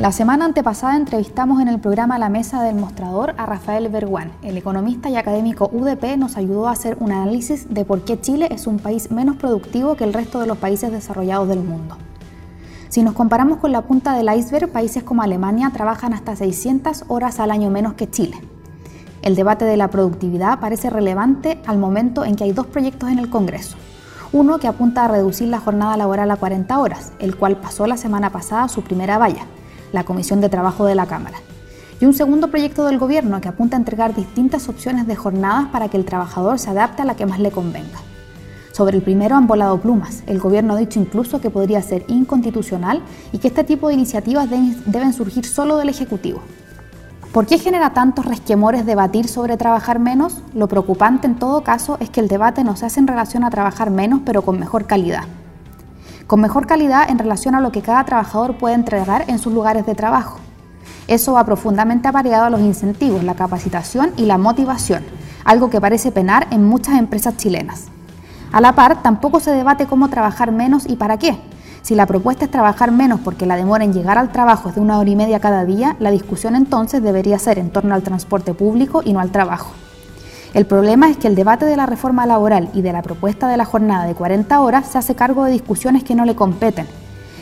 La semana antepasada entrevistamos en el programa La Mesa del Mostrador a Rafael Berguán. El economista y académico UDP nos ayudó a hacer un análisis de por qué Chile es un país menos productivo que el resto de los países desarrollados del mundo. Si nos comparamos con la punta del iceberg, países como Alemania trabajan hasta 600 horas al año menos que Chile. El debate de la productividad parece relevante al momento en que hay dos proyectos en el Congreso. Uno que apunta a reducir la jornada laboral a 40 horas, el cual pasó la semana pasada su primera valla la Comisión de Trabajo de la Cámara. Y un segundo proyecto del Gobierno que apunta a entregar distintas opciones de jornadas para que el trabajador se adapte a la que más le convenga. Sobre el primero han volado plumas. El Gobierno ha dicho incluso que podría ser inconstitucional y que este tipo de iniciativas deben surgir solo del Ejecutivo. ¿Por qué genera tantos resquemores debatir sobre trabajar menos? Lo preocupante en todo caso es que el debate no se hace en relación a trabajar menos pero con mejor calidad con mejor calidad en relación a lo que cada trabajador puede entregar en sus lugares de trabajo. Eso va profundamente apareado a los incentivos, la capacitación y la motivación, algo que parece penar en muchas empresas chilenas. A la par, tampoco se debate cómo trabajar menos y para qué. Si la propuesta es trabajar menos porque la demora en llegar al trabajo es de una hora y media cada día, la discusión entonces debería ser en torno al transporte público y no al trabajo. El problema es que el debate de la reforma laboral y de la propuesta de la jornada de 40 horas se hace cargo de discusiones que no le competen.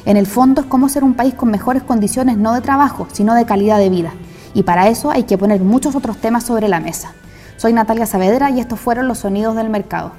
En el fondo es cómo ser un país con mejores condiciones no de trabajo, sino de calidad de vida. Y para eso hay que poner muchos otros temas sobre la mesa. Soy Natalia Saavedra y estos fueron los sonidos del mercado.